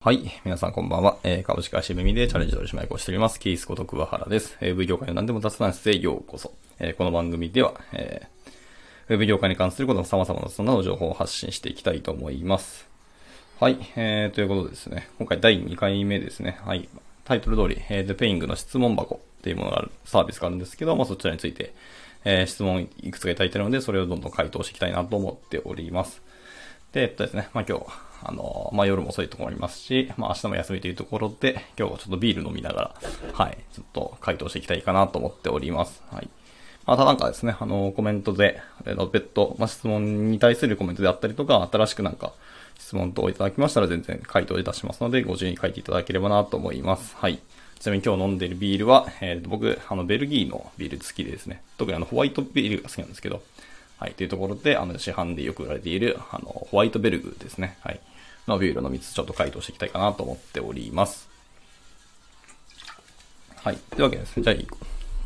はい。皆さんこんばんは。えー、株式会社ミでチャレンジ取締役をしております。キースこと桑原です。えー、V 業界の何でも雑談室へようこそ。えー、この番組では、えー、Web 業界に関することの様々なそんな情報を発信していきたいと思います。はい。えー、ということでですね。今回第2回目ですね。はい。タイトル通り、えー、The Paying の質問箱っていうものがある、サービスがあるんですけど、まあそちらについて、えー、質問いくつかいただいてるので、それをどんどん回答していきたいなと思っております。で、えっとですね、まあ今日、あの、まあ夜も遅いところありますし、まあ明日も休みというところで、今日はちょっとビール飲みながら、はい、ちょっと回答していきたいかなと思っております。はい。またなんかですね、あの、コメントで、えの、別途、まあ、質問に対するコメントであったりとか、新しくなんか、質問等いただきましたら全然回答いたしますので、ご自由に書いていただければなと思います。はい。ちなみに今日飲んでいるビールは、えっー、僕、あの、ベルギーのビール好きでですね、特にあの、ホワイトビールが好きなんですけど、はい、というところで、あの、市販でよく売られている、あの、ホワイトベルグですね。はい。のビュールの3つちょっと回答していきたいかなと思っております。はい。というわけですね。じゃあ、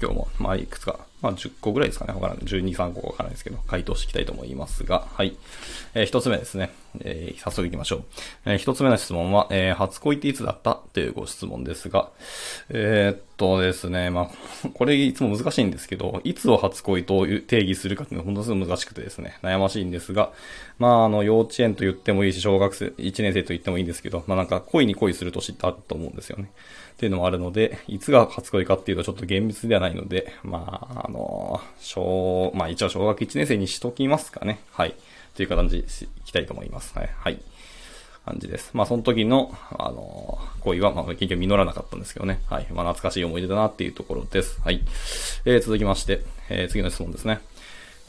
今日も、まあ、いくつか、まあ、10個ぐらいですかね。わからない。12、3個わからないですけど、回答していきたいと思いますが、はい。えー、一つ目ですね。えー、早速行きましょう。えー、一つ目の質問は、えー、初恋っていつだった？というご質問ですが、えー、っとですね、まあ、これいつも難しいんですけど、いつを初恋と定義するかっていうのは本当に難しくてですね、悩ましいんですが、まあ、あの、幼稚園と言ってもいいし、小学生、1年生と言ってもいいんですけど、まあなんか恋に恋する年ってあると思うんですよね。っていうのもあるので、いつが初恋かっていうとちょっと厳密ではないので、ま、あの、小、まあ一応小学1年生にしときますかね。はい。という感じでいきたいと思います。はい。はい。感じです。まあその時の、あの、恋は、まあ結局実らなかったんですけどね。はい。まあ懐かしい思い出だなっていうところです。はい。えー、続きまして、えー、次の質問ですね。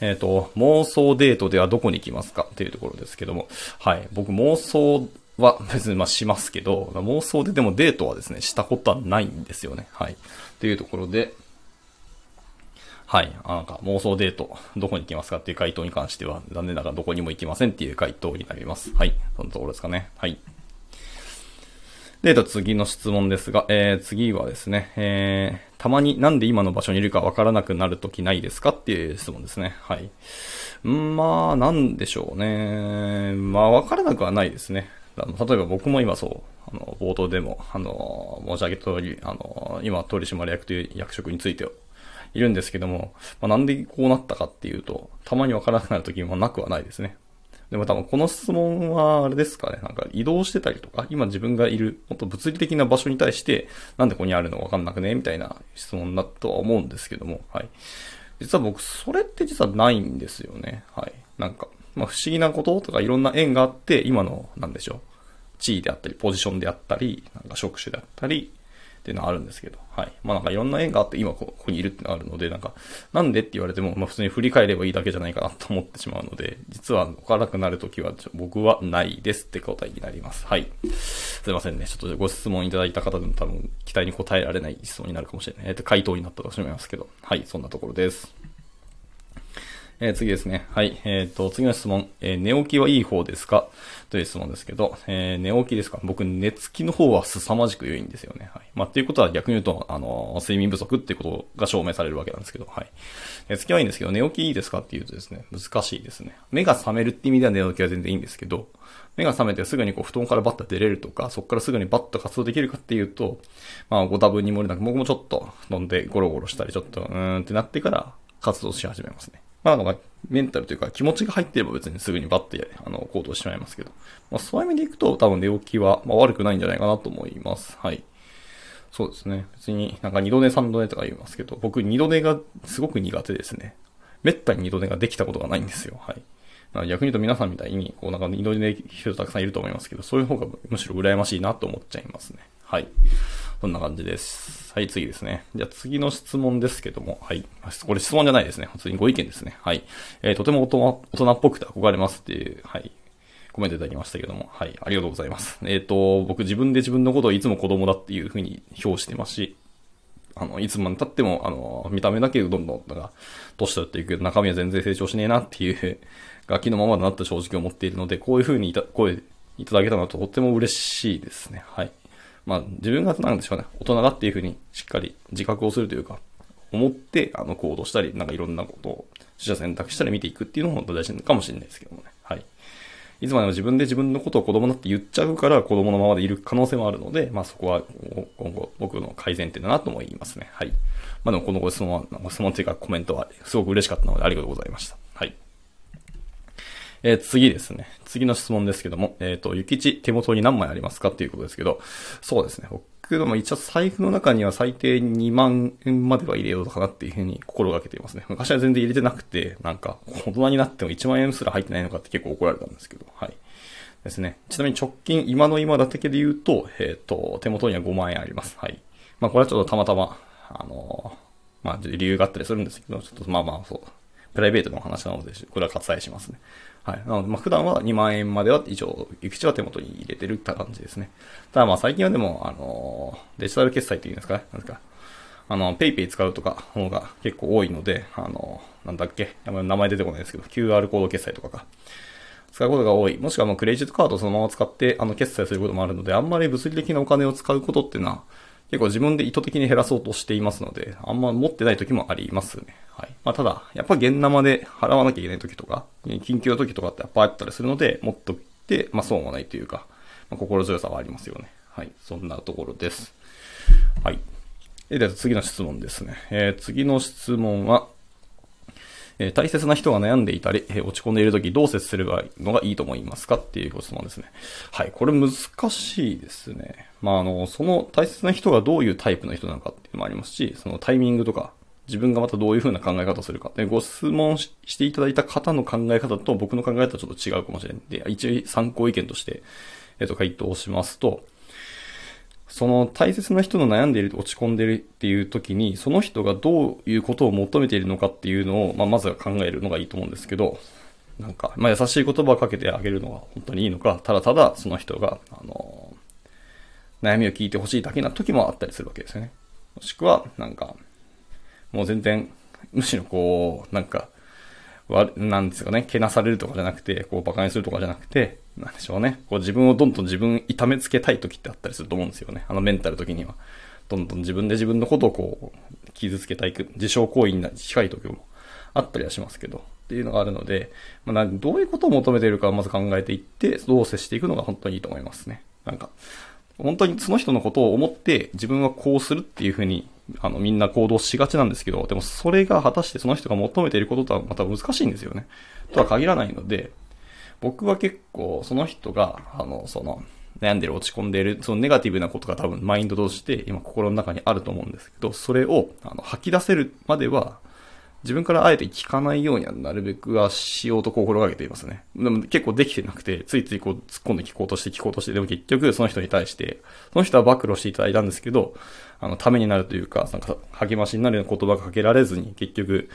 えっ、ー、と、妄想デートではどこに行きますか？っていうところですけども、はい。僕妄想は別にましますけど、妄想ででもデートはですね、したことはないんですよね。はい。というところで、はい。なんか妄想デート、どこに行きますかっていう回答に関しては、残念ながらどこにも行きませんっていう回答になります。はい。そのところですかね。はい。で、と次の質問ですが、えー、次はですね、えー、たまになんで今の場所にいるかわからなくなるときないですかっていう質問ですね。はい。んまあ、なんでしょうね。まあ、わからなくはないですね。あの例えば僕も今そう、あの、冒頭でも、あの、申し上げた通り、あの、今、取締役という役職についているんですけども、まあ、なんでこうなったかっていうと、たまにわからなくなる時もなくはないですね。でも多分この質問はあれですかね、なんか移動してたりとか、今自分がいる、もっと物理的な場所に対して、なんでここにあるのわかんなくね？みたいな質問だとは思うんですけども、はい。実は僕、それって実はないんですよね。はい。なんか、まあ、不思議なこととかいろんな縁があって、今の、なんでしょう、地位であったり、ポジションであったり、なんか職種であったり、っていうのはあるんですけど、はい。まあなんかいろんな縁があって今ここにいるってのがあるので、なんか、なんでって言われても、まあ普通に振り返ればいいだけじゃないかなと思ってしまうので、実はわからなくなるときは僕はないですって答えになります。はい。すいませんね。ちょっとご質問いただいた方でも多分期待に応えられない質問になるかもしれない。えっと、回答になったとしますけど、はい、そんなところです。えー、次ですね。はい。えっ、ー、と、次の質問。えー、寝起きはいい方ですか？という質問ですけど、え寝起きですか？僕、寝つきの方は凄まじく良いんですよね。はい。まあ、っていうことは逆に言うと、あの睡眠不足っていうことが証明されるわけなんですけど、はい。寝つきはいいんですけど、寝起きいいですかっていうとですね、難しいですね。目が覚めるって意味では寝起きは全然いいんですけど、目が覚めてすぐにこう布団からバッと出れるとか、そこからすぐにバッと活動できるかっていうと、まあ、ご多分に漏れなく、僕もちょっと飲んでゴロゴロしたり、ちょっと、うーんってなってから活動し始めますね。まあ、なんか、メンタルというか気持ちが入ってれば別にすぐにバッて、あの、行動してしまいますけど。まあ、そういう意味でいくと多分寝起きは、まあ、悪くないんじゃないかなと思います。はい。そうですね。別になんか二度寝三度寝とか言いますけど、僕二度寝がすごく苦手ですね。めったに二度寝ができたことがないんですよ。はい。逆に言うと皆さんみたいに、こうなんか二度寝できる人たくさんいると思いますけど、そういう方がむしろ羨ましいなと思っちゃいますね。はい。そんな感じです。はい、次ですね。じゃあ次の質問ですけども、はい。これ質問じゃないですね。普通にご意見ですね。はい。えー、とても大人っぽくて憧れますっていう、はい。コメントいただきましたけども、はい。ありがとうございます。えっ、ー、と、僕自分で自分のことをいつも子供だっていうふうに表してますし、あの、いつまで経っても、あの、見た目だけどんどん、だか、年取っていく、中身は全然成長しねえなっていう、ガキのままだなって正直思っているので、こういうふうにいた、声いただけたのはとっても嬉しいですね。はい。まあ、自分がなんでしょうね、大人だっていうふうにしっかり自覚をするというか、思って、あの、行動したり、なんかいろんなことを、取捨選択したり見ていくっていうのも大事かもしれないですけどもね。はい。いつまでも自分で自分のことを子供だって言っちゃうから子供のままでいる可能性もあるので、まあそこは今後僕の改善点だなとも言いますね。はい。まあでもこのご質問は、ご質問というかコメントはすごく嬉しかったのでありがとうございました。えー、次ですね。次の質問ですけども、えっ、ー、と、ゆきち手元に何枚ありますかっていうことですけど、そうですね。僕ども一応財布の中には最低2万円までは入れようかなっていうふうに心がけていますね。昔は全然入れてなくて、なんか、大人になっても1万円すら入ってないのかって結構怒られたんですけど、はい。ですね。ちなみに直近、今の今だけで言うと、えっ、ー、と、手元には5万円あります。はい。まあこれはちょっとたまたま、あのー、まあ理由があったりするんですけど、ちょっとまあまあそう、プライベートの話なので、これは割愛しますね。はい。なので、まあ、普段は2万円までは一応、ゆきちは手元に入れてるって感じですね。ただまあ、最近はでも、あの、デジタル決済っていうんですかね。なんですか。あの、ペイペイ使うとか、方が結構多いので、あの、なんだっけ。名前出てこないですけど、QR コード決済とかか。使うことが多い。もしくはもうクレジットカードそのまま使って、あの、決済することもあるので、あんまり物理的なお金を使うことっていうのは、結構自分で意図的に減らそうとしていますので、あんま持ってない時もありますね。はい。まあ、ただ、やっぱ現生で払わなきゃいけない時とか、緊急の時とかってやっぱあったりするので、持っといて、まあ、損はないというか、まあ、心強さはありますよね。はい。そんなところです。はい。では次の質問ですね。えー、次の質問は、えー、大切な人が悩んでいたり、えー、落ち込んでいるときどう接すればのがいいと思いますかっていうご質問ですね。はい、これ難しいですね。まあ、あの、その大切な人がどういうタイプの人なのかっていうのもありますし、そのタイミングとか、自分がまたどういう風な考え方をするか。で、ご質問していただいた方の考え方と僕の考え方はちょっと違うかもしれないんで、一応参考意見として、えっ、と、回答しますと、その大切な人の悩んでいる、落ち込んでいるっていう時に、その人がどういうことを求めているのかっていうのを、まあ、まずは考えるのがいいと思うんですけど、なんか、まあ、優しい言葉をかけてあげるのが本当にいいのか、ただただその人が、あの、悩みを聞いてほしいだけな時もあったりするわけですよね。もしくは、なんか、もう全然、むしろこう、なんか、なんですかね、けなされるとかじゃなくて、こう、馬鹿にするとかじゃなくて、なんでしょうね。こう、自分をどんどん自分痛めつけたい時ってあったりすると思うんですよね。あのメンタル時には。どんどん自分で自分のことをこう、傷つけたい、自傷行為に近い時もあったりはしますけど、っていうのがあるので、まあ、どういうことを求めているかをまず考えていって、どう接していくのが本当にいいと思いますね。なんか、本当にその人のことを思って自分はこうするっていうふうに、あの、みんな行動しがちなんですけど、でもそれが果たしてその人が求めていることとはまた難しいんですよね。とは限らないので、僕は結構その人が、あの、その、悩んでる、落ち込んでいる、そのネガティブなことが多分マインドとして今心の中にあると思うんですけど、それをあの吐き出せるまでは、自分からあえて聞かないようにはなるべくはしようと心がけていますね。でも結構できてなくて、ついついこう突っ込んで聞こうとして聞こうとして、でも結局その人に対して、その人は暴露していただいたんですけど、あの、ためになるというか、なんか励ましになるような言葉がかけられずに、結局、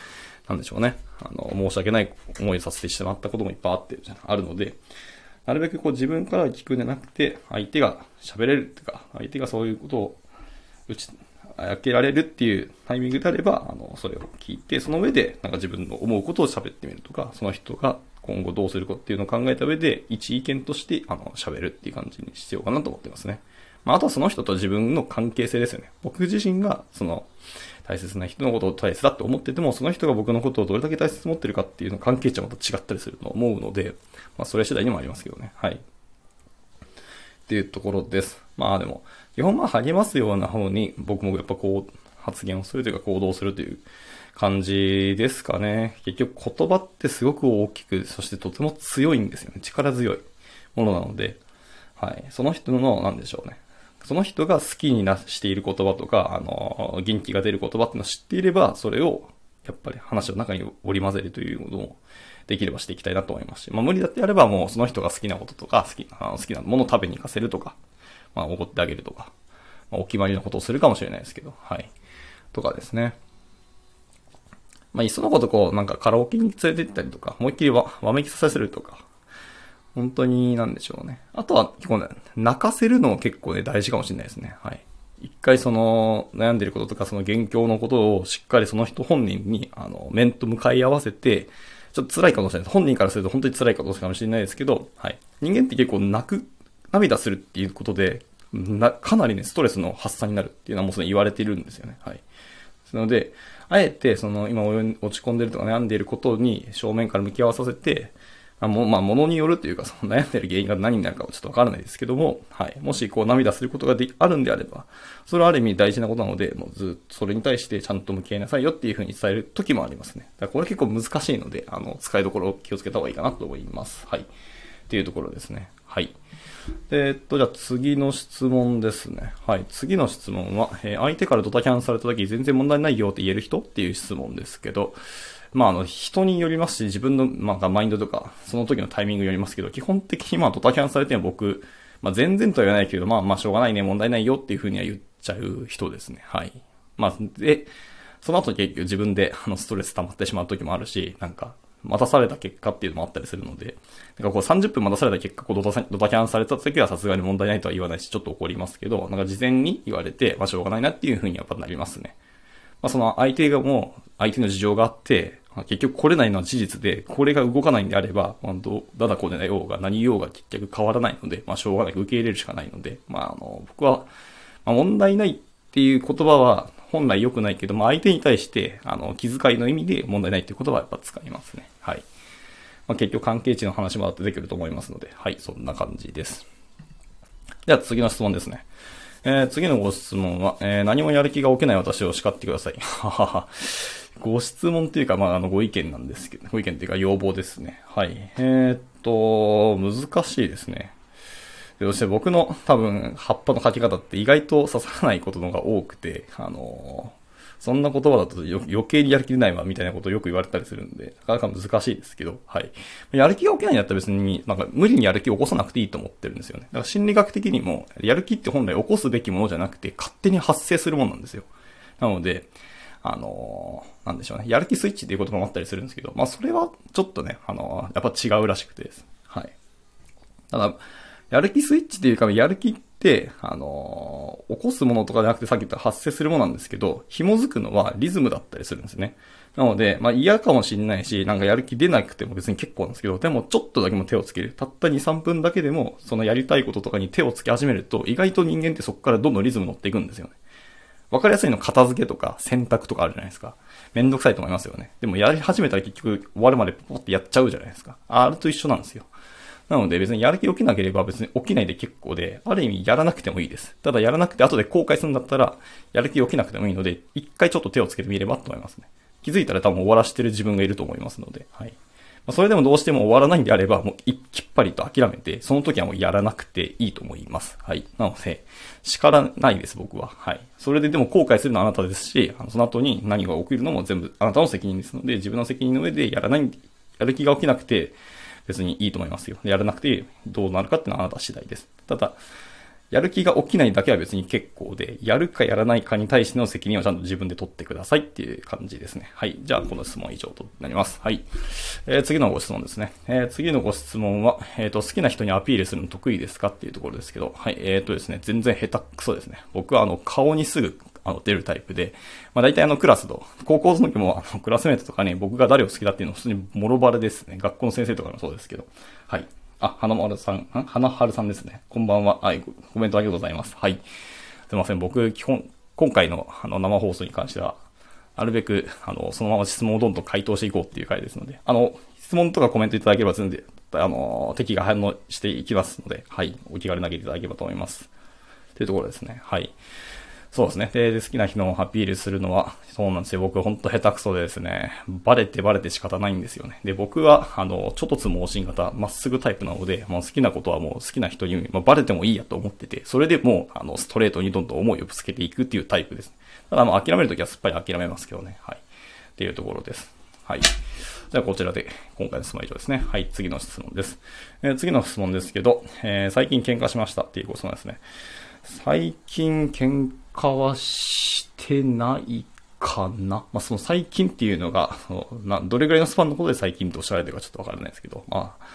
なんでしょうね。あの、申し訳ない思いをさせてしまったこともいっぱいあって、あるので、なるべくこう自分から聞くんじゃなくて、相手が喋れるっていうか、相手がそういうことを打ち、開けられるっていうタイミングであれば、あの、それを聞いて、その上で、なんか自分の思うことを喋ってみるとか、その人が今後どうするかっていうのを考えた上で、一意見として、あの、喋るっていう感じにしようかなと思ってますね。まあ、あとはその人と自分の関係性ですよね。僕自身が、その、大切な人のことを大切だって思ってても、その人が僕のことをどれだけ大切に持ってるかっていうの関係値はまた違ったりすると思うので、まあ、それ次第にもありますけどね。はい。っていうところです。まあでも、基本まあ励ますような方に僕もやっぱこう発言をするというか行動するという感じですかね。結局言葉ってすごく大きく、そしてとても強いんですよね。力強いものなので、はい。その人の、なんでしょうね。その人が好きになしている言葉とか、あの、元気が出る言葉っていうのを知っていれば、それを、やっぱり話の中に織り交ぜるということもできればしていきたいなと思いますし、まあ無理だってやればもうその人が好きなこととか、好きな、好きなものを食べに行かせるとか、まあ怒ってあげるとか、まあお決まりのことをするかもしれないですけど、はい。とかですね。まあ、いっそのことこう、なんかカラオケに連れて行ったりとか、思いっきりわ、わめきさせるとか、本当になんでしょうね。あとは結構ね、泣かせるのも結構ね、大事かもしれないですね。はい。一回その、悩んでることとか、その現況のことをしっかりその人本人に、あの、面と向かい合わせて、ちょっと辛いかもしれないです。本人からすると本当に辛いかもしれないですけど、はい。人間って結構泣く、涙するっていうことで、な、かなりね、ストレスの発散になるっていうのはもうすでに言われているんですよね。はい。ですので、あえて、その、今落ち込んでるとか悩んでいることに正面から向き合わさせて、まあ、も、まあ、ものによるというか、その悩んでる原因が何になるかはちょっとわからないですけども、はい。もしこう涙することがであるんであれば、それはある意味大事なことなので、もうずっとそれに対してちゃんと向き合いなさいよっていうふうに伝える時もありますね。だからこれ結構難しいので、あの、使いどころを気をつけた方がいいかなと思います。はい。っていうところですね。はい。えー、っと、じゃあ次の質問ですね。はい。次の質問は、えー、相手からドタキャンされた時全然問題ないよって言える人っていう質問ですけど、まあ、あの、人によりますし、自分の、まあ、マインドとか、その時のタイミングによりますけど、基本的にまあ、ドタキャンされても僕、まあ、全然とは言わないけど、まあ、まあ、しょうがないね、問題ないよっていうふうには言っちゃう人ですね。はい。まあ、で、その後結局自分で、あの、ストレス溜まってしまう時もあるし、なんか、待たされた結果っていうのもあったりするので、なんかこう30分待たされた結果、こうドタドタキャンされた時はさすがに問題ないとは言わないし、ちょっと怒りますけど、なんか事前に言われて、まあしょうがないなっていうふうにやっぱなりますね。まあその相手がもう、相手の事情があって、結局来れないのは事実で、これが動かないんであれば、まあ、ど、だだこねなようが何言おうが結局変わらないので、まあ、しょうがなく受け入れるしかないので、まあ、あの、僕は、まあ、問題ないっていう言葉は本来良くないけど、まあ、相手に対して、あの、気遣いの意味で問題ないっていう言葉はやっぱ使いますね。はい。まあ、結局関係値の話もあってできると思いますので、はい、そんな感じです。では次の質問ですね。えー、次のご質問は、えー、何もやる気が起きない私を叱ってください。ははは。ご質問っていうか、まあ、あの、ご意見なんですけど、ご意見っていうか要望ですね。はい。えー、っと、難しいですね。そして僕の多分、葉っぱの書き方って意外と刺さらないことのが多くて、あのそんな言葉だと余計にやる気出ないわ、みたいなことをよく言われたりするんで、なかなか難しいですけど、はい。やる気が起きないんだったら別に、なんか無理にやる気を起こさなくていいと思ってるんですよね。だから心理学的にも、やる気って本来起こすべきものじゃなくて、勝手に発生するものなんですよ。なので、あのー、なんでしょうね。やる気スイッチっていう言葉もあったりするんですけど、まあそれはちょっとね、あのー、やっぱ違うらしくてです。はい。ただ、やる気スイッチっていうか、やる気って、あのー、起こすものとかじゃなくてさっき言った発生するものなんですけど、紐づくのはリズムだったりするんですね。なので、まあ嫌かもしんないし、なんかやる気出なくても別に結構なんですけど、でもちょっとだけも手をつける。たった2、3分だけでも、そのやりたいこととかに手をつけ始めると、意外と人間ってそこからどんどんリズム乗っていくんですよね。わかりやすいの片付けとか選択とかあるじゃないですか。めんどくさいと思いますよね。でもやり始めたら結局終わるまでポッてやっちゃうじゃないですか。あれと一緒なんですよ。なので別にやる気起きなければ別に起きないで結構で、ある意味やらなくてもいいです。ただやらなくて後で後悔するんだったら、やる気起きなくてもいいので、一回ちょっと手をつけてみればと思いますね。気づいたら多分終わらしてる自分がいると思いますので、はい。まそれでもどうしても終わらないんであれば、もうきっぱりと諦めて、その時はもうやらなくていいと思います。はい。なので、叱らないです、僕は。はい。それででも後悔するのはあなたですし、あのその後に何が起きるのも全部あなたの責任ですので、自分の責任の上でやらない、やる気が起きなくて、別にいいと思いますよ。やらなくてどうなるかっていうのはあなた次第です。ただ、やる気が起きないだけは別に結構で、やるかやらないかに対しての責任をちゃんと自分で取ってくださいっていう感じですね。はい。じゃあ、この質問以上となります。はい。えー、次のご質問ですね。えー、次のご質問は、えっ、ー、と、好きな人にアピールするの得意ですかっていうところですけど、はい。えっ、ー、とですね、全然下手くそですね。僕はあの、顔にすぐあの、出るタイプで、まあ大体あのクラスの、高校の時もあのクラスメートとかに僕が誰を好きだっていうのは普通にもろバレですね。学校の先生とかもそうですけど。はい。あ、花丸さん、ん？花春さんですね。こんばんは。はい、コメントありがとうございます。はい。すいません。僕、基本、今回のあの生放送に関しては、なるべく、あの、そのまま質問をどんどん回答していこうっていう回ですので、あの、質問とかコメントいただければ全然、あの、敵が反応していきますので、はい、お気軽に投げていただければと思います。というところですね。はい。そうですね。で、好きな人のアピールするのは、そうなんですよ。僕ほんと下手くそでですね、バレてバレて仕方ないんですよね。で、僕は、あの、ちょっとつ盲信型、まっすぐタイプなので、もう好きなことはもう好きな人に、まあ、バレてもいいやと思ってて、それでもう、あの、ストレートにどんどん思いをぶつけていくっていうタイプです。ただ、まあ、諦めるときはすっぱり諦めますけどね。はい。っていうところです。はい。じゃあ、こちらで、今回の質問は以上ですね。はい、次の質問です。えー、次の質問ですけど、えー、最近喧嘩しましたっていうご質問ですね。最近喧嘩はしてないかな？まあ、その最近っていうのが、などれぐらいのスパンのことで最近とおっしゃられてるかちょっとわからないですけど、まあ、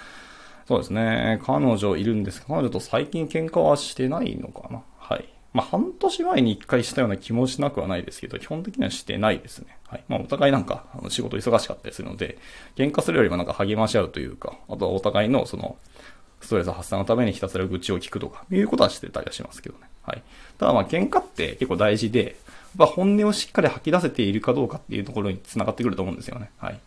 そうですね。彼女いるんです彼女と最近喧嘩はしてないのかな？はい。まあ、半年前に一回したような気もしなくはないですけど、基本的にはしてないですね。はい。まあ、お互いなんか、あの仕事忙しかったりするので、喧嘩するよりもなんか励まし合うというか、あとはお互いのその、ストレス発散のためにひたすら愚痴を聞くとか、いうことはしてたりはしますけどね。はい。ただまあ喧嘩って結構大事で、やっぱ本音をしっかり吐き出せているかどうかっていうところに繋がってくると思うんですよね。はい。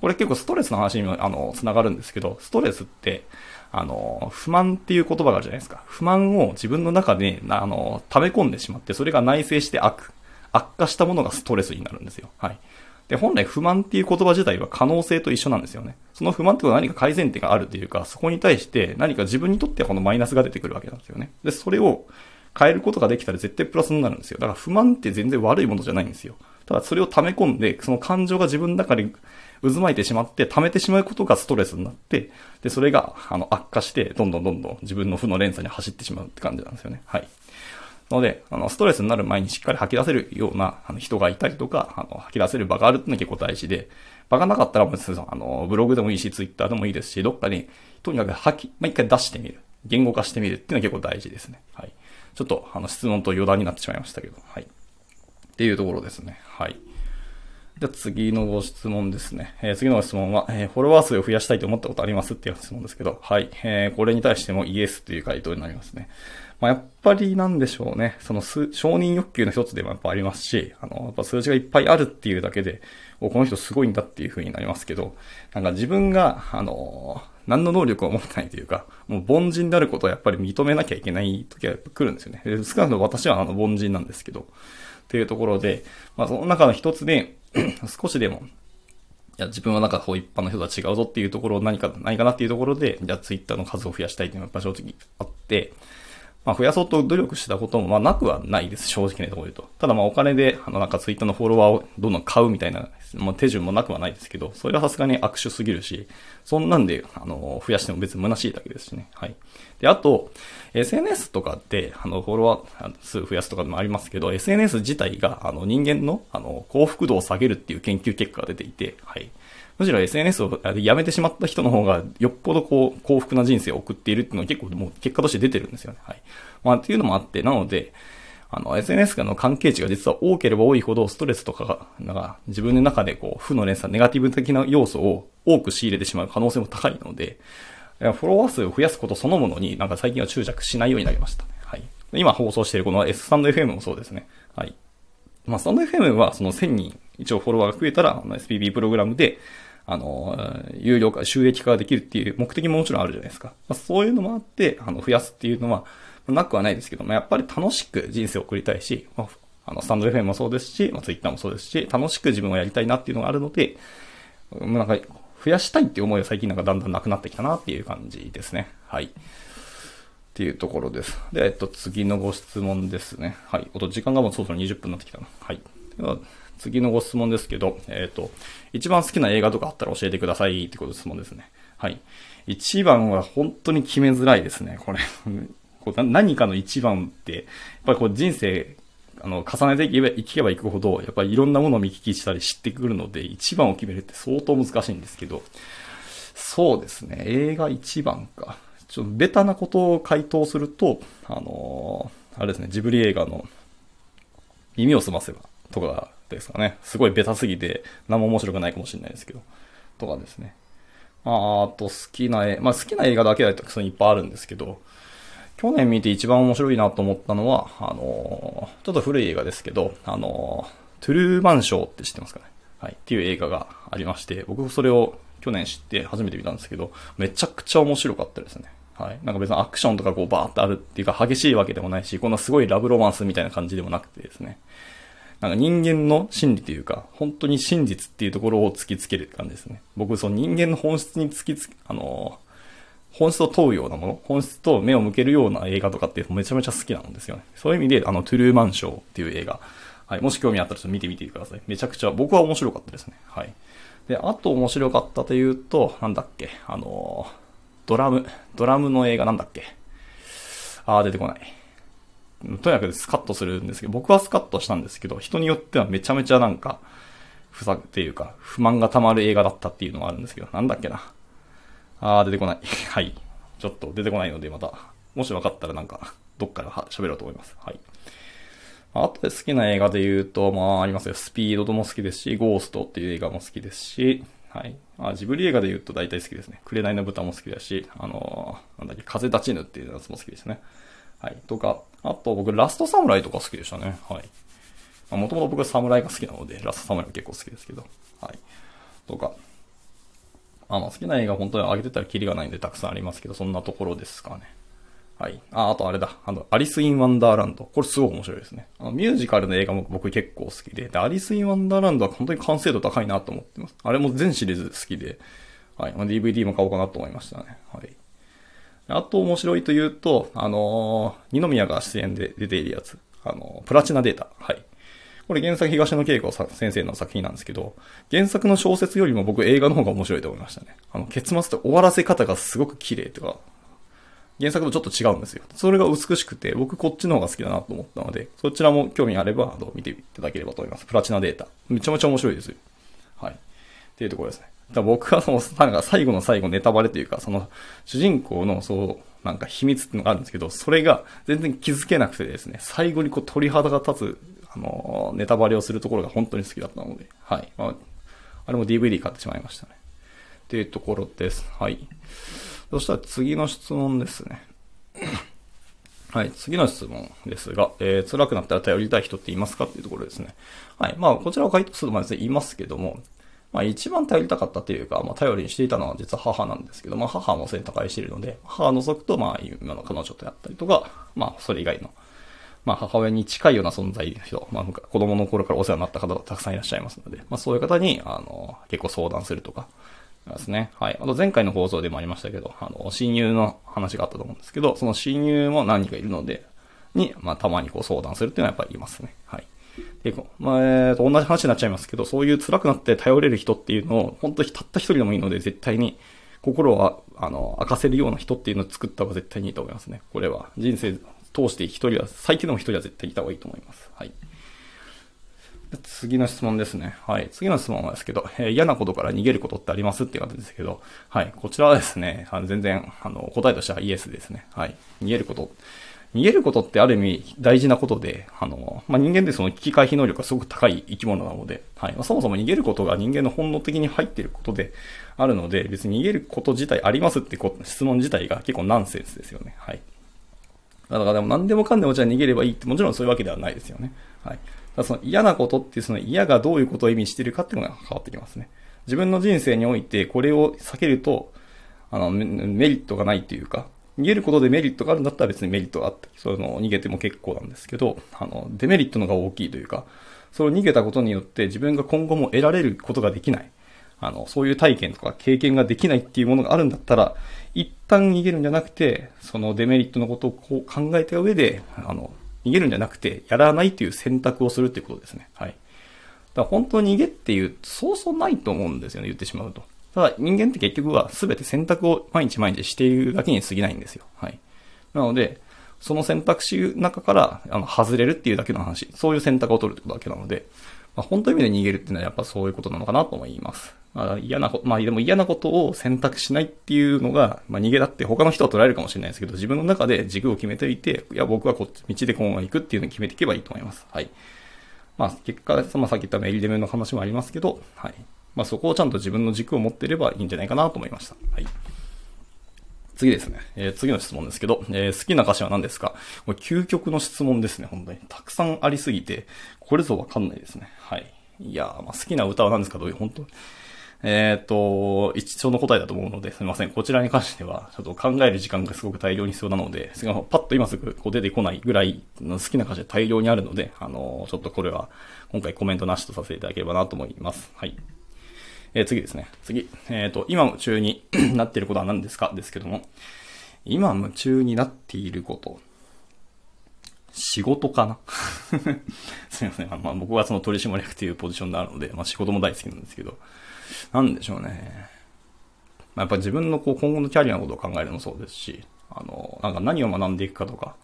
これ結構ストレスの話にも、あの、つながるんですけど、ストレスって、あの、不満っていう言葉があるじゃないですか。不満を自分の中で、あの、溜め込んでしまって、それが内省して悪、悪化したものがストレスになるんですよ。はい。で、本来不満っていう言葉自体は可能性と一緒なんですよね。その不満ってことは何か改善点があるというか、そこに対して何か自分にとってはこのマイナスが出てくるわけなんですよね。で、それを変えることができたら絶対プラスになるんですよ。だから不満って全然悪いものじゃないんですよ。ただそれを溜め込んで、その感情が自分の中で渦巻いてしまって、溜めてしまうことがストレスになって、で、それが、あの、悪化して、どんどんどんどん自分の負の連鎖に走ってしまうって感じなんですよね。はい。ので、あの、ストレスになる前にしっかり吐き出せるような、あの、人がいたりとか、あの、吐き出せる場があるってのは結構大事で、場がなかったら、あの、ブログでもいいし、ツイッターでもいいですし、どっかに、とにかく吐き、まあ、一回出してみる。言語化してみるっていうのは結構大事ですね。はい。ちょっと、あの、質問と余談になってしまいましたけど、はい。っていうところですね。はい。じゃ次のご質問ですね。えー、次のご質問は、えー、フォロワー数を増やしたいと思ったことありますっていう質問ですけど、はい。えー、これに対してもイエスという回答になりますね。まあ、やっぱりなんでしょうね。その承認欲求の一つでもやっぱありますし、あの、やっぱ数字がいっぱいあるっていうだけで、おこの人すごいんだっていう風になりますけど、なんか自分が、あの、何の能力を持ってないというか、もう凡人であることをやっぱり認めなきゃいけない時はやっぱ来るんですよね。少なくとも私はあの凡人なんですけど、っていうところで、まあその中の一つで、少しでも、いや、自分はなんかこう一般の人とは違うぞっていうところを何か、ないかなっていうところで、じゃあツイッターの数を増やしたいっていうのがやっぱ正直あって、まあ増やそうと努力したこともまあなくはないです、正直なところで言うと。ただまあお金で、あのなんかツイッターのフォロワーをどんどん買うみたいな、まあ手順もなくはないですけど、それはさすがに握手すぎるし、そんなんで、あの、増やしても別に虚しいだけですしね。はい。で、あと、SNS とかって、あの、フォロワー数増やすとかでもありますけど、SNS 自体が、あの、人間の、あの、幸福度を下げるっていう研究結果が出ていて、はい。むしろ SNS をやめてしまった人の方が、よっぽどこう、幸福な人生を送っているっていうのは結構もう結果として出てるんですよね。はい。まあ、っていうのもあって、なので、あの、SNS の関係値が実は多ければ多いほど、ストレスとかが、なんか、自分の中でこう、負の連鎖、ネガティブ的な要素を多く仕入れてしまう可能性も高いので、フォロワー数を増やすことそのものになんか最近は注着しないようになりました。はい。今放送しているこの S スタンド FM もそうですね。はい。まあ、スタンド FM はその1000人、一応フォロワーが増えたら、SPB プログラムで、あの、有料化、収益化ができるっていう目的ももちろんあるじゃないですか。まあ、そういうのもあって、あの、増やすっていうのは、なくはないですけども、やっぱり楽しく人生を送りたいし、まあ、あの、スタンド FM もそうですし、まあ、Twitter もそうですし、楽しく自分をやりたいなっていうのがあるので、なんか、増やしたいっていう思いは最近なんかだんだんなくなってきたなっていう感じですね。はい。っていうところです。で、えっと、次のご質問ですね。はい。おと、時間がもうそろそろ20分になってきたな。はい。では、次のご質問ですけど、えっ、と、一番好きな映画とかあったら教えてくださいってこと質問ですね。はい。一番は本当に決めづらいですね、これ。何かの一番って、やっぱりこう人生あの、重ねていけば、いけばいくほど、やっぱりいろんなものを見聞きしたり知ってくるので、一番を決めるって相当難しいんですけど、そうですね、映画一番か。ちょっとベタなことを回答すると、あのー、あれですね、ジブリ映画の、耳を澄ませばとかですかね。すごいベタすぎて、何も面白くないかもしれないですけど、とかですね。まあ、あと好きな絵、まあ好きな映画だけだといっぱいあるんですけど、去年見て一番面白いなと思ったのは、あのー、ちょっと古い映画ですけど、あのー、トゥルーマンショーって知ってますかねはい。っていう映画がありまして、僕それを去年知って初めて見たんですけど、めちゃくちゃ面白かったですね。はい。なんか別にアクションとかこうバーってあるっていうか激しいわけでもないし、こんなすごいラブロマンスみたいな感じでもなくてですね。なんか人間の心理というか、本当に真実っていうところを突きつける感じですね。僕、その人間の本質に突きつけ、あの本質を問うようなもの、本質と目を向けるような映画とかってめちゃめちゃ好きなんですよね。そういう意味で、あの、トゥルーマンショーっていう映画。はい。もし興味あったらちょっと見てみてください。めちゃくちゃ、僕は面白かったですね。はい。で、あと面白かったというと、なんだっけ、あのドラム、ドラムの映画なんだっけ。あー、出てこない。とにかくスカッとするんですけど、僕はスカッとしたんですけど、人によってはめちゃめちゃなんか、ふざっていうか、不満が溜まる映画だったっていうのがあるんですけど、なんだっけな。あー、出てこない。はい。ちょっと出てこないので、また、もし分かったらなんか、どっから喋ろうと思います。はい。あとで好きな映画で言うと、まあ、ありますよ。スピードとも好きですし、ゴーストっていう映画も好きですし、はい。あジブリ映画で言うと大体好きですね。紅の豚も好きだし、あのー、なんだっけ、風立ちぬっていうやつも好きですね。はい。とか、あと僕、ラストサムライとか好きでしたね。はい。もともと僕はサムライが好きなので、ラストサムライも結構好きですけど。はい。とか、あま好きな映画本当に上げてたらキリがないんでたくさんありますけど、そんなところですかね。はい。あ、あとあれだ。あの、アリス・イン・ワンダーランド。これすごい面白いですね。あのミュージカルの映画も僕結構好きで、で、アリス・イン・ワンダーランドは本当に完成度高いなと思ってます。あれも全シリーズ好きで、はい。まあ、DVD も買おうかなと思いましたね。はい。あと面白いというと、あのー、二宮が出演で出ているやつ。あのー、プラチナデータ。はい。これ原作東野圭吾先生の作品なんですけど、原作の小説よりも僕映画の方が面白いと思いましたね。あの、結末と終わらせ方がすごく綺麗とか、原作とちょっと違うんですよ。それが美しくて、僕こっちの方が好きだなと思ったので、そちらも興味あれば、あの見ていただければと思います。プラチナデータ。めちゃめちゃ面白いですよ。はい。っていうところですね。だ僕はその、なんか最後の最後ネタバレというか、その、主人公の、そう、なんか秘密っていうのがあるんですけど、それが全然気づけなくてですね、最後にこう鳥肌が立つ、あの、ネタバレをするところが本当に好きだったので、はい。まあ、あれも DVD 買ってしまいましたね。っていうところです。はい。そしたら次の質問ですね。はい、次の質問ですが、えー、辛くなったら頼りたい人っていますかっていうところですね。はい、まあ、こちらを回答する前に言いますけども、まあ一番頼りたかったというか、まあ頼りにしていたのは実は母なんですけど、まあ母も選択しているので、母を除くと、まあ今の彼女とやったりとか、まあそれ以外の、まあ母親に近いような存在の人、まあ子供の頃からお世話になった方がたくさんいらっしゃいますので、まあそういう方に、あの、結構相談するとか、ですね。はい。あと前回の放送でもありましたけど、あの、親友の話があったと思うんですけど、その親友も何人かいるので、に、まあたまにこう相談するっていうのはやっぱりいますね。はい。で、まあ、えー、と、同じ話になっちゃいますけど、そういう辛くなって頼れる人っていうのを、本当にたった一人でもいいので、絶対に、心を、あの、明かせるような人っていうのを作った方が絶対にいいと思いますね。これは、人生通して一人は、最低でも一人は絶対いた方がいいと思います。はい。次の質問ですね。はい。次の質問はですけど、えー、嫌なことから逃げることってありますっていう感じですけど、はい。こちらはですね、あの全然、あの、答えとしてはイエスですね。はい。逃げること。逃げることってある意味大事なことで、あの、まあ、人間でその危機回避能力がすごく高い生き物なので、はい。まあ、そもそも逃げることが人間の本能的に入っていることであるので、別に逃げること自体ありますってこ質問自体が結構ナンセンスですよね。はい。だからでも何でもかんでもじゃあ逃げればいいってもちろんそういうわけではないですよね。はい。だその嫌なことってその嫌がどういうことを意味してるかっていうのが変わってきますね。自分の人生においてこれを避けると、あの、メリットがないというか、逃げることでメリットがあるんだったら別にメリットがあって、その逃げても結構なんですけど、あの、デメリットのが大きいというか、それを逃げたことによって自分が今後も得られることができない。あの、そういう体験とか経験ができないっていうものがあるんだったら、一旦逃げるんじゃなくて、そのデメリットのことをこう考えた上で、あの、逃げるんじゃなくて、やらないっていう選択をするっていうことですね。はい。だから本当に逃げっていう、そうそうないと思うんですよね、言ってしまうと。ただ人間って結局は全て選択を毎日毎日しているだけに過ぎないんですよ。はい。なので、その選択肢の中から、あの、外れるっていうだけの話。そういう選択を取るってことだけなので、まあ、本当の意味で逃げるっていうのはやっぱそういうことなのかなと思います。まあ、嫌なこと、まあでも嫌なことを選択しないっていうのが、まあ逃げだって他の人は捉えるかもしれないですけど、自分の中で軸を決めておいて、いや僕はこっち、道で今後行くっていうのを決めていけばいいと思います。はい。まあ結果、まあさっき言ったメリデメの話もありますけど、はい。まあ、そこをちゃんと自分の軸を持っていればいいんじゃないかなと思いました。はい。次ですね。えー、次の質問ですけど、えー、好きな歌詞は何ですか？これ究極の質問ですね、本当に。たくさんありすぎて、これぞわかんないですね。はい。いやまあ、好きな歌は何ですかどういう、本当えっ、ー、と、一応の答えだと思うので、すみません。こちらに関しては、ちょっと考える時間がすごく大量に必要なので、すがパッと今すぐこう出てこないぐらいの好きな歌詞が大量にあるので、あのちょっとこれは今回コメントなしとさせていただければなと思います。はい。えー、次ですね。次。えっ、ー、と、今夢中に なっていることは何ですか？ですけども、今夢中になっていること。仕事かな？すみません。まあ、僕はその取締役っていうポジションであるので、まあ仕事も大好きなんですけど、なんでしょうね。まあ、やっぱ自分のこう今後のキャリアのことを考えるのもそうですし、あの、なんか何を学んでいくかとか、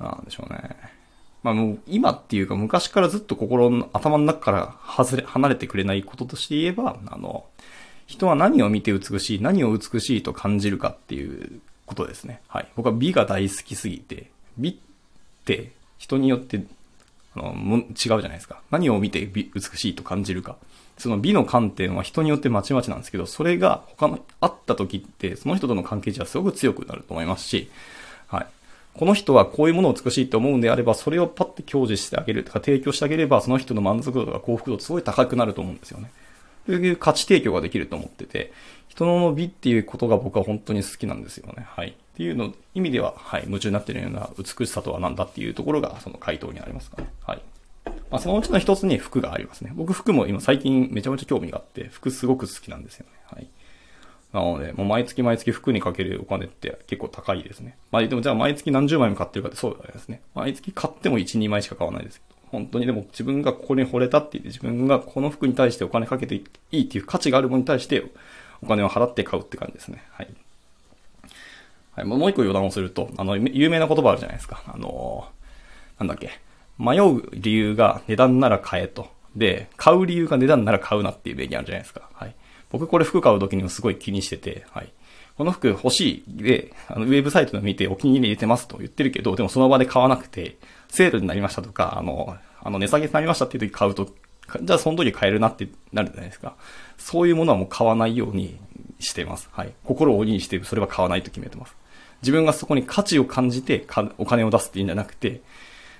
なんでしょうね。まあもう今っていうか昔からずっと心の頭の中から外れ、離れてくれないこととして言えば、あの、人は何を見て美しい、何を美しいと感じるかっていうことですね。はい。僕は美が大好きすぎて、美って人によってあの違うじゃないですか。何を見て美しいと感じるか。その美の観点は人によってまちまちなんですけど、それが他の、あった時って、その人との関係値はすごく強くなると思いますし、この人はこういうものを美しいと思うんであれば、それをパッて享受してあげるとか提供してあげれば、その人の満足度とか幸福度すごい高くなると思うんですよね。そういう価値提供ができると思ってて、人の美っていうことが僕は本当に好きなんですよね。はい。っていうの、意味では、はい、夢中になってるような美しさとは何だっていうところが、その回答にありますかね。はい。まあ、そのうちの一つに服がありますね。僕服も今最近めちゃめちゃ興味があって、服すごく好きなんですよね。はい。なので、もう毎月毎月服にかけるお金って結構高いですね。まあでもじゃあ毎月何十枚も買ってるかってそうですね。毎月買っても1、2枚しか買わないですけど。本当にでも自分がここに惚れたって言って自分がこの服に対してお金かけていいっていう価値があるものに対してお金を払って買うって感じですね。はい。はい。もう一個余談をすると、あの、有名な言葉あるじゃないですか。あのなんだっけ。迷う理由が値段なら買えと。で、買う理由が値段なら買うなっていう名言あるじゃないですか。はい。僕これ服買う時にもすごい気にしてて、はい。この服欲しいで、あの、ウェブサイトで見てお気に入り入れてますと言ってるけど、でもその場で買わなくて、セールになりましたとか、あの、あの、値下げになりましたっていう時買うと、じゃあその時買えるなってなるじゃないですか。そういうものはもう買わないようにしてます。はい。心を鬼にして、それは買わないと決めてます。自分がそこに価値を感じてお金を出すっていうんじゃなくて、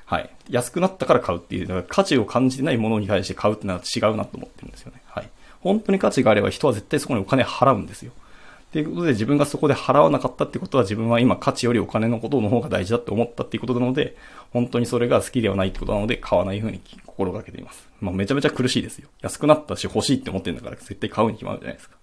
はい。安くなったから買うっていう、だから価値を感じてないものに対して買うってのは違うなと思ってるんですよね。はい。本当に価値があれば人は絶対そこにお金払うんですよ。っていうことで自分がそこで払わなかったってことは自分は今価値よりお金のことの方が大事だって思ったっていうことなので、本当にそれが好きではないってことなので買わないふうに心がけています。まあめちゃめちゃ苦しいですよ。安くなったし欲しいって思ってるんだから絶対買うに決まるじゃないですか。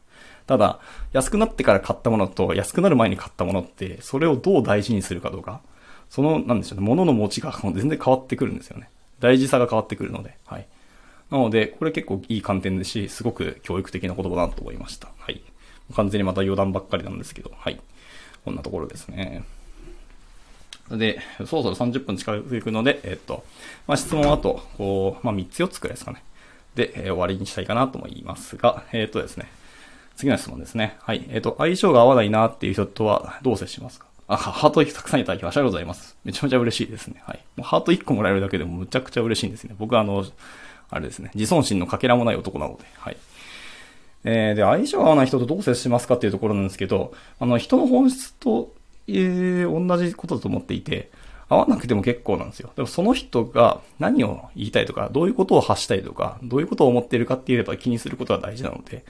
ただ、安くなってから買ったものと安くなる前に買ったものって、それをどう大事にするかどうか、その、なんでしょうね、物の持ちが全然変わってくるんですよね。大事さが変わってくるので、はい。なので、これ結構いい観点ですし、すごく教育的な言葉だなと思いました。はい。完全にまた余談ばっかりなんですけど、はい。こんなところですね。で、そろそろ30分近づくので、えっと、まあ、質問はあと、こう、まあ、3つ4つくらいですかね。で、えー、終わりにしたいかなと思いますが、えっとですね、次の質問ですね。はい。えっと、相性が合わないなっていう人とはどう接しますか？あ、ハートたくさんいただきましてありがとうございます。めちゃめちゃ嬉しいですね。はい。もうハート1個もらえるだけでもむちゃくちゃ嬉しいんですね。僕はあの、あれですね、自尊心のかけらもない男なので、はい。えー、で、相性が合わない人とどう接しますかっていうところなんですけど、あの、人の本質と、えー、同じことだと思っていて、合わなくても結構なんですよ。でもその人が何を言いたいとか、どういうことを発したいとか、どういうことを思っているかって言えば気にすることが大事なので、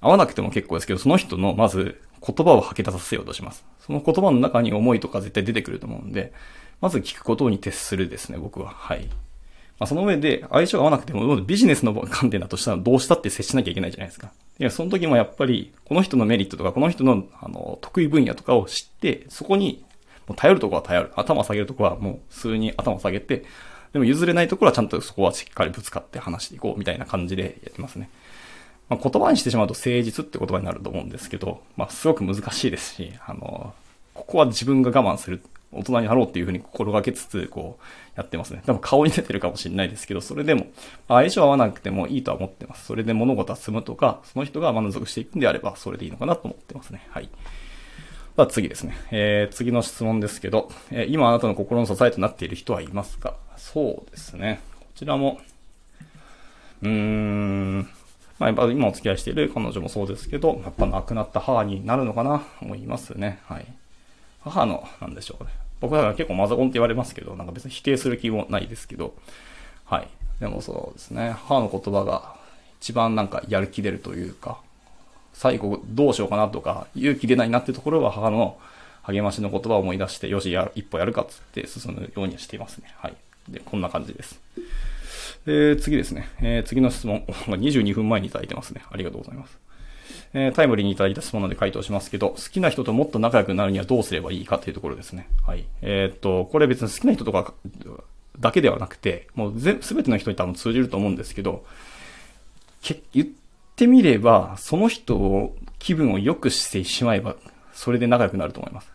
合わなくても結構ですけど、その人のまず言葉を吐き出させようとします。その言葉の中に思いとか絶対出てくると思うんで、まず聞くことに徹するですね、僕は。はい。まあ、その上で相性が合わなくても、ビジネスの観点だとしたらどうしたって接しなきゃいけないじゃないですか。いや、その時もやっぱり、この人のメリットとか、この人の、あの、得意分野とかを知って、そこに、もう頼るとこは頼る。頭下げるとこはもう普通に頭下げて、でも譲れないところはちゃんとそこはしっかりぶつかって話していこうみたいな感じでやってますね。まあ、言葉にしてしまうと誠実って言葉になると思うんですけど、まあ、すごく難しいですし、あの、ここは自分が我慢する大人になろうっていうふうに心がけつつ、こう、やってますね。多分顔に出てるかもしれないですけど、それでも、相性合わなくてもいいとは思ってます。それで物事は進むとか、その人が満足していくんであれば、それでいいのかなと思ってますね。はい。では次ですね。えー、次の質問ですけど、えー、今あなたの心の支えとなっている人はいますか？そうですね。こちらも、うーん、まあ、やっぱ今お付き合いしている彼女もそうですけど、やっぱ亡くなった母になるのかな？思いますね。はい。母の、なんでしょうね。僕は結構マザコンって言われますけど、なんか別に否定する気もないですけど、はい。でもそうですね、母の言葉が一番なんかやる気出るというか、最後どうしようかなとか、勇気出ないなってところは母の励ましの言葉を思い出して、よし、や一歩やるかっつって進むようにしていますね。はい。で、こんな感じです。で、次ですね。えー、次の質問。22分前にいただいてますね。ありがとうございます。えー、タイムリーにいただいた質問なので回答しますけど、好きな人ともっと仲良くなるにはどうすればいいかというところですね。はい。えー、っと、これ別に好きな人とかだけではなくて、もう全、すべての人に多分通じると思うんですけど、け、言ってみれば、その人を、気分を良くしてしまえば、それで仲良くなると思います。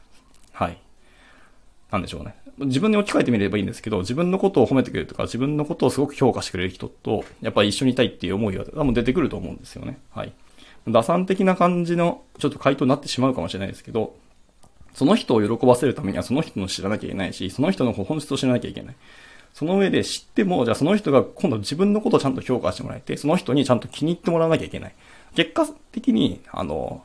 はい。なんでしょうね。自分に置き換えてみればいいんですけど、自分のことを褒めてくれるとか、自分のことをすごく評価してくれる人と、やっぱり一緒にいたいっていう思いは多分出てくると思うんですよね。はい。打算的な感じの、ちょっと回答になってしまうかもしれないですけど、その人を喜ばせるためにはその人の知らなきゃいけないし、その人の本質を知らなきゃいけない。その上で知っても、じゃあその人が今度自分のことをちゃんと評価してもらえて、その人にちゃんと気に入ってもらわなきゃいけない。結果的に、あの、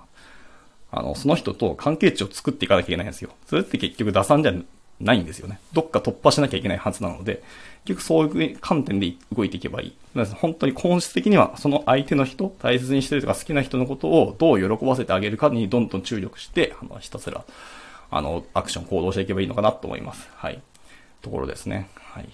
あの、その人と関係値を作っていかなきゃいけないんですよ。それって結局打算じゃないんですよね。どっか突破しなきゃいけないはずなので、結局そういう観点で動いていけばいい。本当に本質的にはその相手の人、大切にしてるとか好きな人のことをどう喜ばせてあげるかにどんどん注力して、あの、ひたすら、あの、アクション行動していけばいいのかなと思います。はい。ところですね。はい。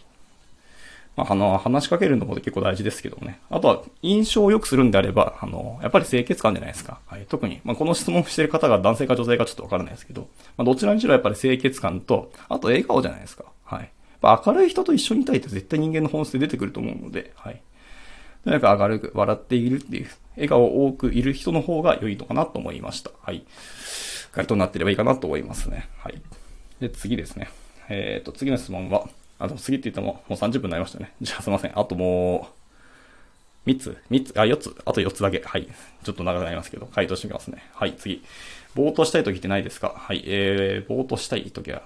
まあ、あの、話しかけるのも結構大事ですけどもね。あとは、印象を良くするんであれば、あの、やっぱり清潔感じゃないですか。はい。特に、まあ、この質問してる方が男性か女性かちょっとわからないですけど、まあ、どちらにしろやっぱり清潔感と、あと笑顔じゃないですか。はい。明るい人と一緒にいたいって絶対人間の本質で出てくると思うので、はい。とにかく明るく笑っているっていう、笑顔多くいる人の方が良いのかなと思いました。はい。回答になってればいいかなと思いますね。はい。で、次ですね。えっ、ー、と、次の質問は、あ、でも次って言ってももう30分になりましたね。じゃあすいません。あともう、3つ ?3 つあ、4つあと4つだけ。はい。ちょっと長くなりますけど、回答してみますね。はい、次。ぼーっとしたい時ってないですか？はい。えー、ぼーっとしたい時は、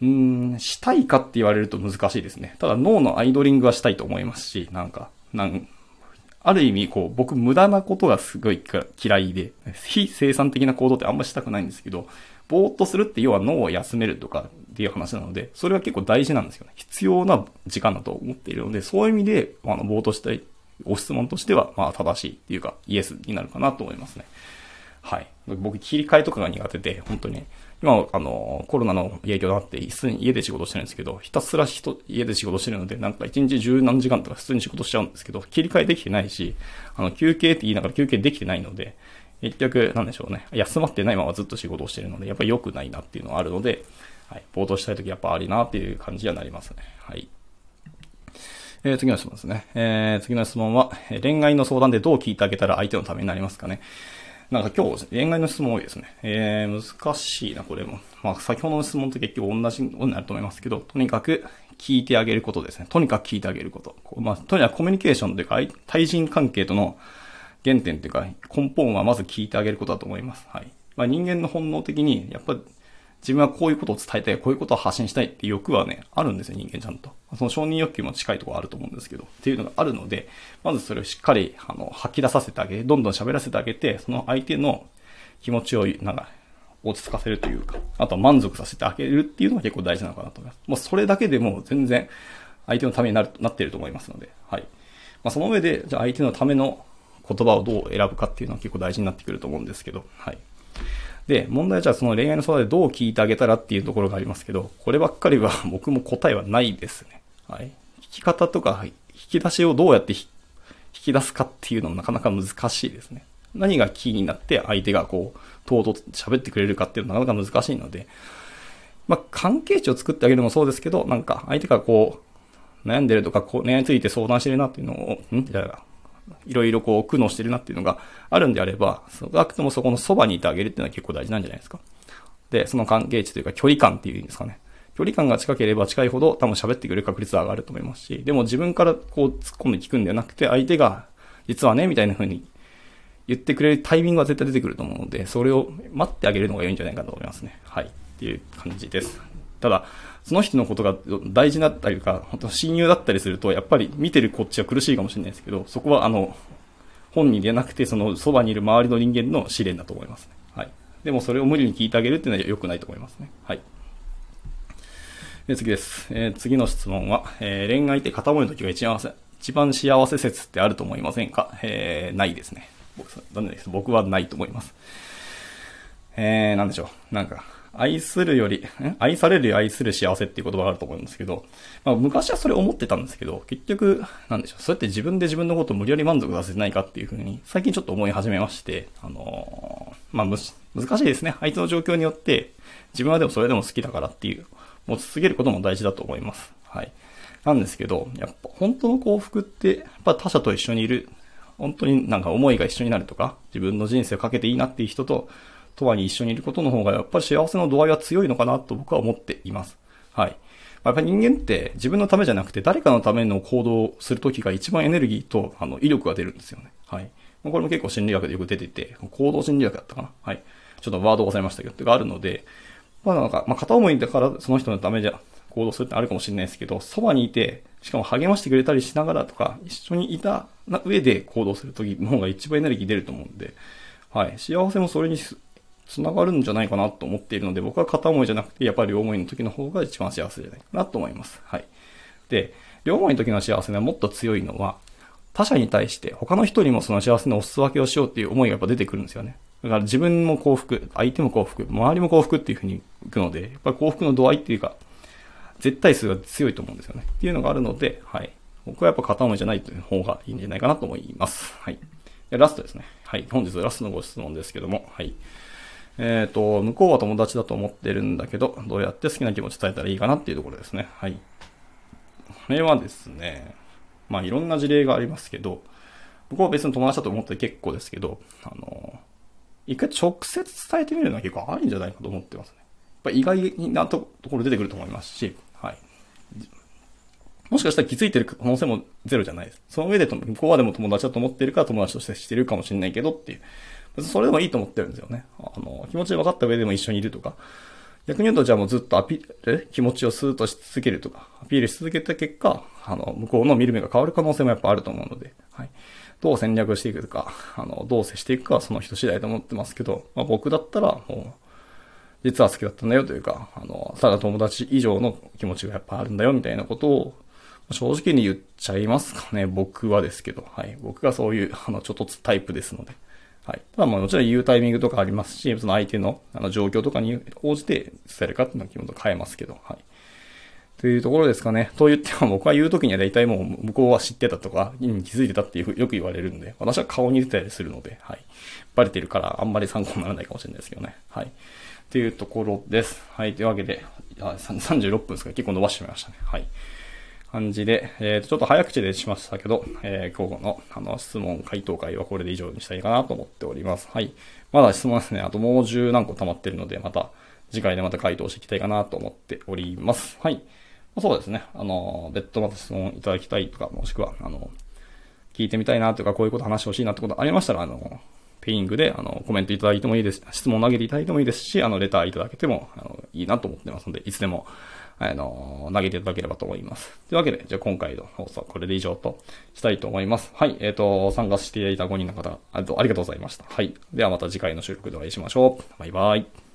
うん、したいかって言われると難しいですね。ただ脳のアイドリングはしたいと思いますし、なんか、なん、ある意味、こう、僕無駄なことがすごい嫌いで、非生産的な行動ってあんましたくないんですけど、ぼーっとするって要は脳を休めるとかっていう話なので、それは結構大事なんですよね。必要な時間だと思っているので、そういう意味で、あの、ぼーっとしたい、ご質問としては、まあ、正しいっていうか、イエスになるかなと思いますね。はい。僕、切り替えとかが苦手で、本当に、ね今、あの、コロナの影響があって、普通に家で仕事してるんですけど、ひたすら人、家で仕事してるので、なんか一日十何時間とか普通に仕事しちゃうんですけど、切り替えできてないし、あの、休憩って言いながら休憩できてないので、結局、なんでしょうね。休まってないままずっと仕事をしてるので、やっぱり良くないなっていうのはあるので、はい。冒頭したいときやっぱありなっていう感じにはなりますね。はい。えー、次の質問ですね。えー、次の質問は、恋愛の相談でどう聞いてあげたら相手のためになりますかね。なんか今日、恋愛の質問多いですね。えー、難しいな、これも。まあ、先ほどの質問と結局同じことになると思いますけど、とにかく聞いてあげることですね。とにかく聞いてあげること。まあ、とにかくコミュニケーションというか、対人関係との原点というか、根本はまず聞いてあげることだと思います。はい。まあ、人間の本能的に、やっぱ自分はこういうことを伝えたい、こういうことを発信したいって欲はね、あるんですよ、人間ちゃんと。その承認欲求も近いところあると思うんですけど、っていうのがあるので、まずそれをしっかり、あの、吐き出させてあげて、どんどん喋らせてあげて、その相手の気持ちを、なんか、落ち着かせるというか、あとは満足させてあげるっていうのが結構大事なのかなと思います。もうそれだけでも全然相手のためになる、なっていると思いますので、はい。まあ、その上で、じゃあ相手のための言葉をどう選ぶかっていうのは結構大事になってくると思うんですけど、はい。で、問題はじゃあその恋愛の相談でどう聞いてあげたらっていうところがありますけど、こればっかりは 僕も答えはないですね。はい。聞き方とか、引き出しをどうやって引き出すかっていうのもなかなか難しいですね。何がキーになって相手がこう、とうとう喋ってくれるかっていうのはなかなか難しいので、まあ、関係値を作ってあげるのもそうですけど、なんか相手がこう、悩んでるとか、こう、恋愛について相談してるなっていうのを、ん？じゃあ、いろいろこう苦悩してるなっていうのがあるんであれば、少なくともそこのそばにいてあげるっていうのは結構大事なんじゃないですか。で、その関係値というか距離感っていうんですかね。距離感が近ければ近いほど多分喋ってくれる確率は上がると思いますし、でも自分からこう突っ込んで聞くんではなくて、相手が実はね、みたいな風に言ってくれるタイミングは絶対出てくると思うので、それを待ってあげるのが良いんじゃないかと思いますね。はい。っていう感じです。ただ、その人のことが大事だったりとか、本当親友だったりすると、やっぱり見てるこっちは苦しいかもしれないですけど、そこはあの、本人でなくて、そのそばにいる周りの人間の試練だと思いますね。はい。でもそれを無理に聞いてあげるっていうのは良くないと思いますね。はい。で次です。えー、次の質問は、えー、恋愛って片思いの時が一番一番幸せ説ってあると思いませんか？えー、ないですね。僕僕はないと思います。えー、なんでしょう。なんか、愛するより、愛されるより愛する幸せっていう言葉があると思うんですけど、まあ昔はそれ思ってたんですけど、結局、なんでしょう、そうやって自分で自分のことを無理やり満足させてないかっていうふうに、最近ちょっと思い始めまして、あのー、まあむし難しいですね。相手の状況によって、自分はでもそれでも好きだからっていう、持ち続けることも大事だと思います。はい。なんですけど、やっぱ本当の幸福って、やっぱ他者と一緒にいる、本当になんか思いが一緒になるとか、自分の人生をかけていいなっていう人と、とはに一緒にいることの方がやっぱり幸せの度合いは強いのかなと僕は思っています。はい。やっぱり人間って自分のためじゃなくて誰かのための行動をするときが一番エネルギーとあの威力が出るんですよね。はい。これも結構心理学でよく出てて、行動心理学だったかな。はい。ちょっとワード忘れましたけど、があるので、まあなんか、まあ片思いだからその人のためじゃ行動するってあるかもしれないですけど、そばにいて、しかも励ましてくれたりしながらとか、一緒にいた上で行動するときの方が一番エネルギー出ると思うんで、はい。幸せもそれに繋がるんじゃないかなと思っているので、僕は片思いじゃなくて、やっぱり両思いの時の方が一番幸せじゃないかなと思います。はい。で、両思いの時の幸せがもっと強いのは、他者に対して他の人にもその幸せのお裾分けをしようっていう思いがやっぱ出てくるんですよね。だから自分も幸福、相手も幸福、周りも幸福っていうふうにいくので、やっぱり幸福の度合いっていうか、絶対数が強いと思うんですよね。っていうのがあるので、はい。僕はやっぱ片思いじゃないという方がいいんじゃないかなと思います。はい。で、ラストですね。はい。本日ラストのご質問ですけども、はい。えっ、ー、と、向こうは友達だと思ってるんだけど、どうやって好きな気持ち伝えたらいいかなっていうところですね。はい。これはですね、まあいろんな事例がありますけど、僕は別に友達だと思って結構ですけど、あの、一回直接伝えてみるのは結構あるんじゃないかと思ってますね。やっぱ意外なところ出てくると思いますし、はい。もしかしたら気づいてる可能性もゼロじゃないです。その上で向こうはでも友達だと思ってるから友達としてしてるかもしれないけどっていう。別にそれでもいいと思ってるんですよね。あの、気持ち分かった上でも一緒にいるとか。逆に言うと、じゃあもうずっとアピール、気持ちをスーッとし続けるとか、アピールし続けた結果、あの、向こうの見る目が変わる可能性もやっぱあると思うので、はい。どう戦略していくか、あの、どう接していくかはその人次第と思ってますけど、まあ、僕だったら、もう、実は好きだったんだよというか、あの、ただ友達以上の気持ちがやっぱあるんだよみたいなことを、正直に言っちゃいますかね、僕はですけど、はい。僕がそういう、あの、ちょっとタイプですので。はい。ただまあもちろん言うタイミングとかありますし、その相手のあの状況とかに応じて伝えるかっていうのは基本と変えますけど、はい。というところですかね。と言っても僕は言うときには大体もう向こうは知ってたとか、気づいてたっていうよく言われるんで、私は顔に出たりするので、はい。バレてるからあんまり参考にならないかもしれないですけどね。はい。っていうところです。はい。というわけで、36分ですか結構伸ばしてしまいましたね。はい。感じで、えー、とちょっと早口でしましたけど、えー、今日のあの質問回答会はこれで以上にしたいかなと思っております。はい。まだ質問ですね、あともう十何個溜まってるので、また次回でまた回答していきたいかなと思っております。はい。そうですね。あの、別途また質問いただきたいとか、もしくは、あの、聞いてみたいなとか、こういうこと話してほしいなってことありましたら、あの、ペイングで、あの、コメントいただいてもいいです。質問投げていただいてもいいですし、あの、レターいただけても、あの、いいなと思ってますので、いつでもあの、投げていただければと思います。というわけで、じゃあ今回の放送はこれで以上としたいと思います。はい。えっ、ー、と、参加していただいた5人の方、ありがとうございました。はい。ではまた次回の収録でお会いしましょう。バイバイ。